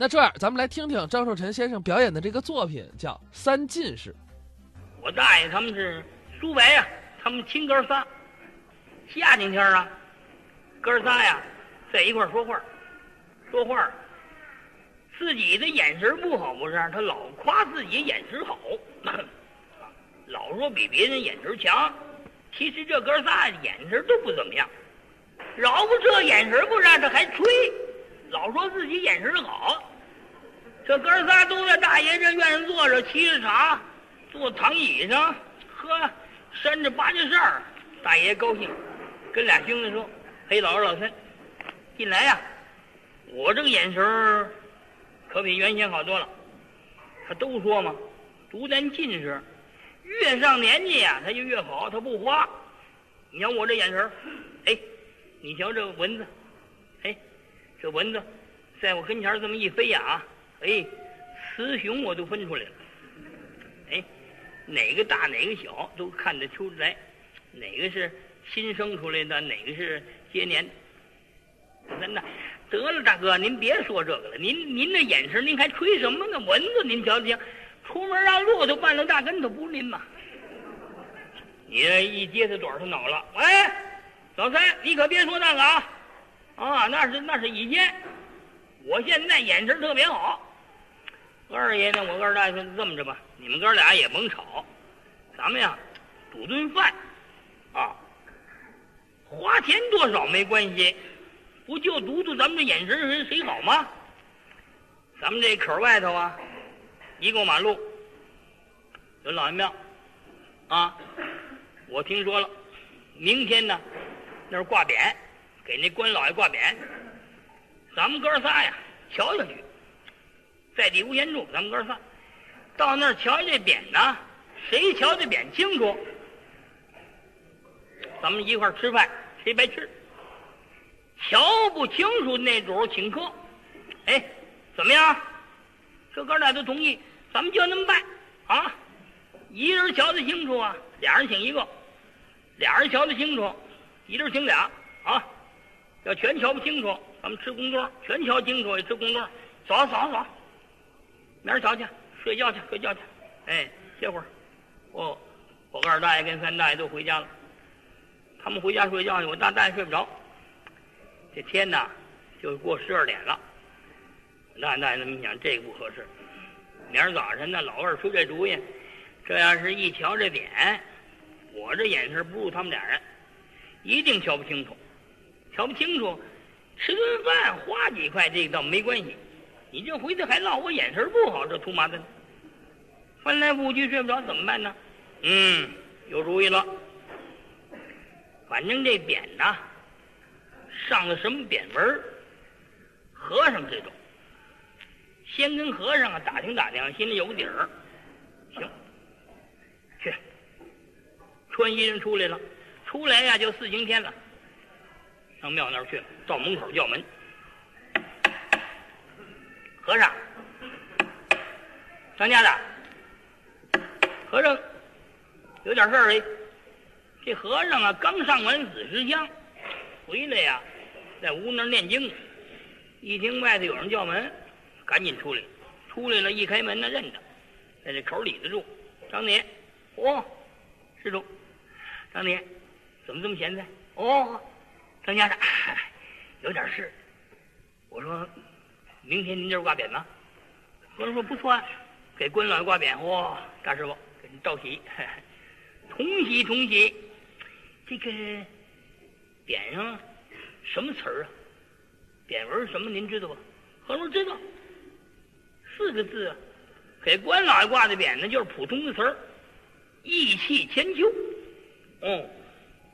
那这样，咱们来听听张寿臣先生表演的这个作品，叫《三进士》。我大爷他们是苏白呀、他们亲哥仨。夏天天啊，哥仨呀在一块说话，说话，自己的眼神不好不是？他老夸自己眼神好，老说比别人眼神强。其实这哥仨眼神都不怎么样，饶不这眼神不让他还吹，老说自己眼神好。这哥仨都在大爷这院上坐着，沏着茶，坐躺椅上，呵，扇着八件扇儿。大爷高兴，跟俩兄弟说：“嘿，老二老三，进来呀、我这个眼神儿可比原先好多了。他都说嘛，读咱近视，越上年纪呀、他就越好，他不花。你瞧我这眼神儿，哎，你瞧这蚊子，哎，这蚊子在我跟前这么一飞呀啊，哎，雌雄我都分出来了。哎，哪个大哪个小都看得出来，哪个是新生出来的，哪个是接年。真的，得了，大哥，您别说这个了。您您那眼神，您还吹什么呢？蚊子，您瞧瞧，出门让骆驼绊了大跟头不是您吗？你这一接他短，他恼了。喂，老三，你可别说那个啊！啊，那是那是以前，我现在眼神特别好。二爷呢，我二大爷说这么着吧，你们哥俩也甭吵，咱们呀，赌顿饭，啊，花钱多少没关系，不就赌赌咱们这眼神谁谁好吗？咱们这口外头啊，一过马路有老爷庙，啊，我听说了，明天呢那儿挂匾，给那关老爷挂匾，咱们哥仨呀瞧瞧去。在地无闲住，咱们哥仨到那儿瞧这匾呢，谁瞧这匾清楚，咱们一块儿吃饭，谁白吃。瞧不清楚那主请客，哎，怎么样？这哥俩都同意，咱们就那么办啊！一人瞧得清楚啊，俩人请一个；俩人瞧得清楚，一人请俩啊。要全瞧不清楚，咱们吃公桌；全瞧清楚也吃公桌。走走走。明儿瞧去，睡觉去，睡觉去。哎，歇会儿。我我二大爷跟三大爷都回家了，他们回家睡觉去，我大大爷睡不着。这天呐，就过十二点了。我大大爷那么想，这个不合适。明儿早晨呢，老二出这主意，这要是一瞧这匾，我这眼神不如他们俩人，一定瞧不清楚。瞧不清楚，吃顿饭花几块，这个倒没关系。你这回去还闹我眼神不好，这图麻烦。翻来覆去睡不着，怎么办呢？嗯，有主意了。反正这匾呢，上了什么匾文和尚这种。先跟和尚啊打听打听，心里有个底儿。行，去。穿衣人出来了，出来呀就四晴天了。上庙那儿去了，到门口叫门。和尚，当家的，和尚有点事儿哎。这和尚啊，刚上完子时香，回来呀，在屋那念经，一听外头有人叫门，赶紧出来。出来了，一开门呢，认得，在这口里头住。张年，哦，施主，张年，怎么这么闲在？哦，张家的，有点事。我说。明天您就是挂匾吗？和尚说不错啊，给关老爷挂匾。哇，大师傅给您道喜，同喜同喜。这个匾上什么词儿啊？匾文什么您知道吧？和尚说知道，四个字啊。给关老爷挂的匾呢，就是普通的词儿，义气千秋。哦，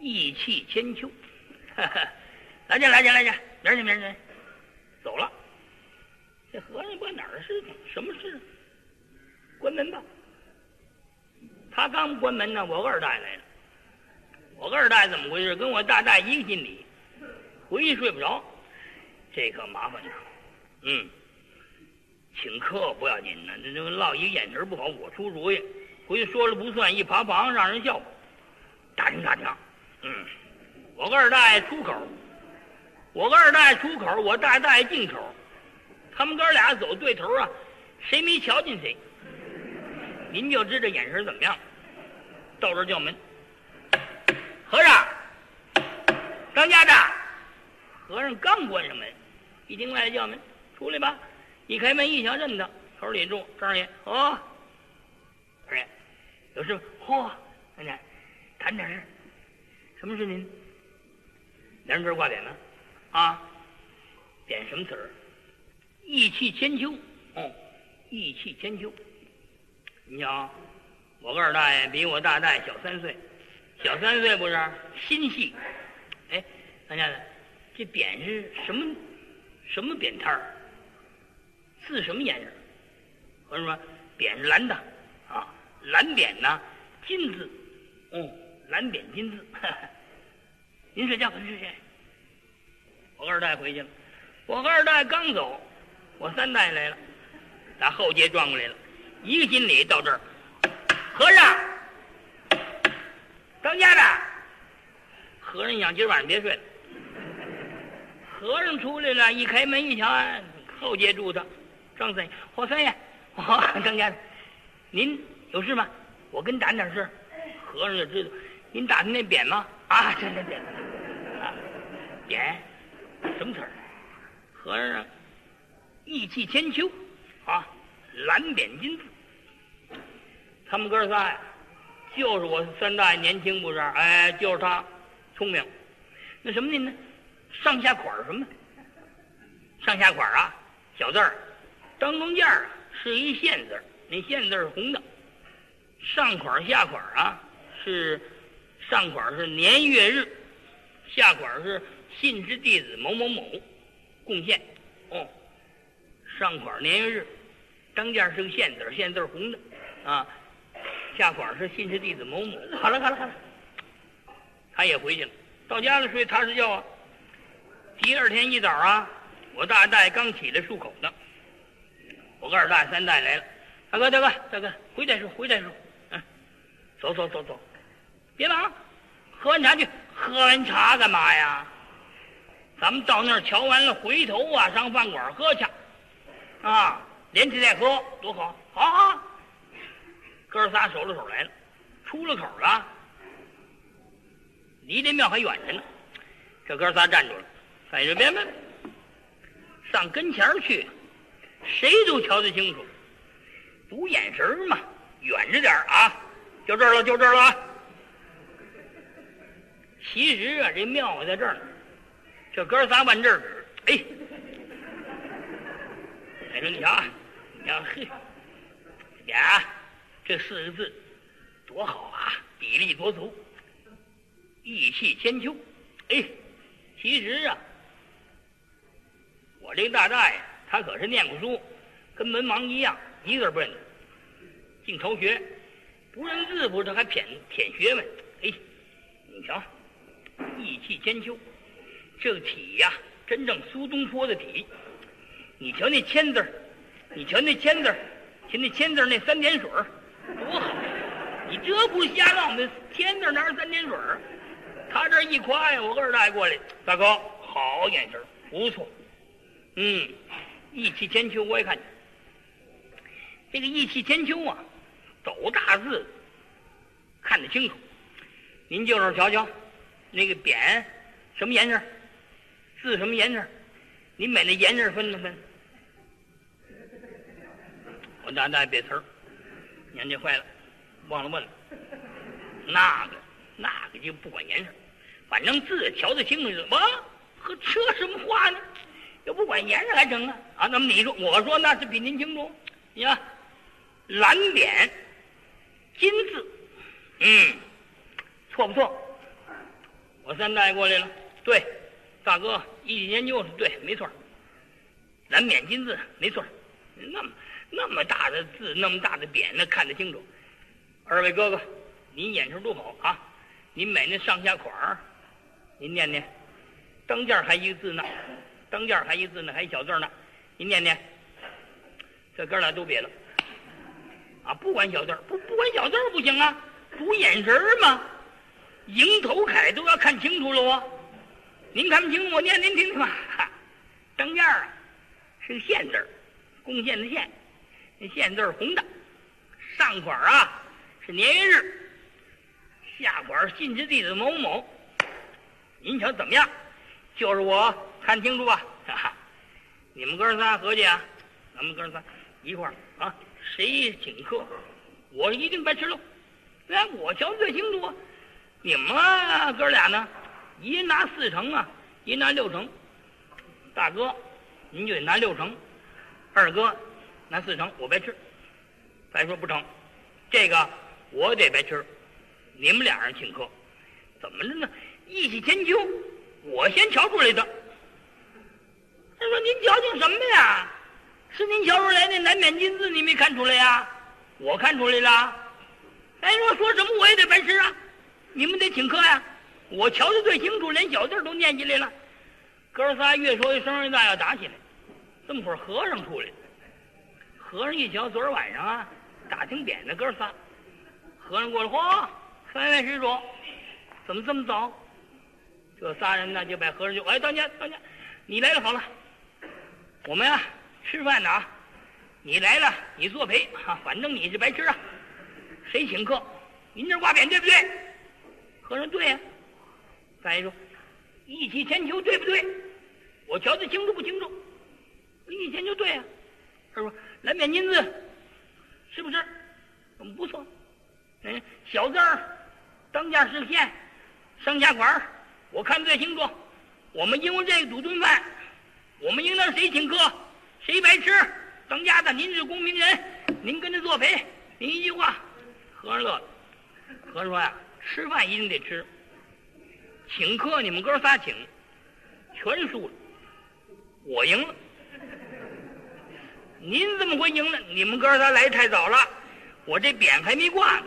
意气千秋。来见来见来见，明儿去明儿去，走了。这和尚关哪儿事情？什么事？关门吧。他刚关门呢，我二大爷来了。我二大爷怎么回事？跟我大大爷一个心理，回去睡不着，这可麻烦了。嗯，请客不要紧呢，这这落一个眼神不好，我出主意，回去说了不算，一爬房让人笑话。打听打听，嗯，我二大爷出口，我二大爷出口，我大大爷进口。他们哥俩走对头啊，谁没瞧见谁，您就知道眼神怎么样。到这叫门，和尚，当家的。和尚刚关上门，一听外头叫门，出来吧。一开门一瞧，认得头里住张爷。哦，二爷，有事？嚯，大家谈点事。什么事您？两人这儿挂匾呢？啊，匾什么词儿？义气千秋。哦，意气千秋。你瞧，我二大爷比我大大爷小三岁，小三岁不是心细。哎，大家的。这匾是什么？什么匾摊儿？字什么颜色？我说匾是蓝的啊，蓝匾呢，金字。哦，蓝匾金字。您睡觉，您睡觉。我二代回去了。我二大爷刚走，我三大爷来了，打后街转过来了，一个心里到这儿。和尚，当家的。和尚想今晚上别睡了。和尚出来了，一开门一瞧，后街住的张三爷，霍三爷，张家的，您有事吗？我跟打点事。和尚就知道，您打的那匾吗？啊，对对对，啊，匾，什么词儿？和尚，义气千秋，啊，蓝匾金字。他们哥仨呀，就是我三大爷年轻不是？哎，就是他聪明。那什么您呢？上下款什么？上下款啊，小字儿，当中间儿是一线字儿那线字是红的。上款下款啊，是上款是年月日，下款是信之弟子某某某贡献。哦，上款年月日，当间是个线字线字红的啊，下款是信之弟子某某。好了好了好了，他也回去了，到家了睡踏实觉啊。第二天一早啊，我大大爷刚起来漱口呢，我二大爷三大爷来了，大哥大哥大哥，回再说回再说，嗯，走走走走，别忙，喝完茶去，喝完茶干嘛呀？咱们到那儿瞧完了，回头啊上饭馆喝去，啊，连吃带喝多好，好好，哥仨手拉手来了，出了口了，离这庙还远着呢，这哥仨站住了。在这边们上跟前去，谁都瞧得清楚，赌眼神嘛，远着点啊，就这儿了，就这儿了。其实啊，这庙在这儿呢，这哥仨往这儿，哎，哎说你瞧，你瞧嘿，呀，这四个字多好啊，比例多足，意气千秋，哎，其实啊。我这个大大爷，他可是念过书，跟文盲一样，一个字不认得。净抄学，不认字不是，还谝谝学问。哎，你瞧，意气千秋，这个体呀，真正苏东坡的体。你瞧那签字你瞧那签字瞧那签字那三点水多好！你这不瞎闹？那签字哪是三点水他这一夸呀，我二大爷过来，大哥，好眼神不错。嗯，意气千秋，我也看见。这个意气千秋啊，走大字看得清楚。您就是瞧瞧，那个匾什么颜色？字什么颜色？你把那颜色分了分。我大大别词儿，年纪坏了，忘了问了。那个那个就不管颜色，反正字瞧得清楚。我和车什么话呢？要不管颜色还成啊？啊，那么你说，我说那是比您清楚。你看，蓝匾，金字，嗯，错不错？我三大爷过来了，对，大哥一起研究对，没错。蓝匾金字没错，那么那么大的字，那么大的匾，那看得清楚。二位哥哥，您眼神都好啊，您买那上下款儿，您念念，当间还一个字呢。当间还一个字呢，还一小字呢，您念念。这哥俩都瘪了，啊，不管小字不不管小字不行啊，赌眼神嘛，迎头楷都要看清楚了啊。您看不清，我念您听听吧。当间啊，是个县字儿，贡献的县，那县字儿红的，上款儿啊是年月日，下款儿信之弟子某某。您瞧怎么样？就是我看清楚吧，哈哈。你们哥仨合计啊，咱们哥仨一块儿啊，谁请客，我一定白吃喽。哎，我瞧最清楚啊。你们哥俩呢，一人拿四成啊，一人拿六成。大哥，您就得拿六成；二哥拿四成，我白吃。再说不成，这个我得白吃。你们俩人请客，怎么着呢？一起千秋，我先瞧出来的。他说：“您瞧瞧什么呀？是您瞧出来那南缅金字，你没看出来呀？我看出来了。哎，说说什么我也得白吃啊！你们得请客呀！我瞧的最清楚，连小字都念起来了。哥仨越说越声音大，要打起来。这么会儿，和尚出来了。和尚一瞧，昨儿晚上啊，打听点的哥仨。和尚过来，嚯，三位施主，怎么这么早？这仨人呢，就把和尚就哎，当家当家，你来了好了。我们啊，吃饭呢啊，你来了，你作陪啊，反正你是白吃啊。谁请客？您这挂匾对不对？和尚对呀。大爷说，一起千秋对不对？我瞧得清楚不清楚？一起千秋对呀。他说蓝面金字是不是？嗯，不错。嗯，小字儿，当家是县，上下款儿，我看最清楚。我们因为这个赌顿饭，我们应当谁请客，谁白吃。当家的您是公明人，您跟着作陪。您一句话，和尚乐了。和尚说呀，吃饭一定得吃。请客你们哥仨请，全输了，我赢了。您怎么会赢呢？你们哥仨来太早了，我这匾还没挂呢。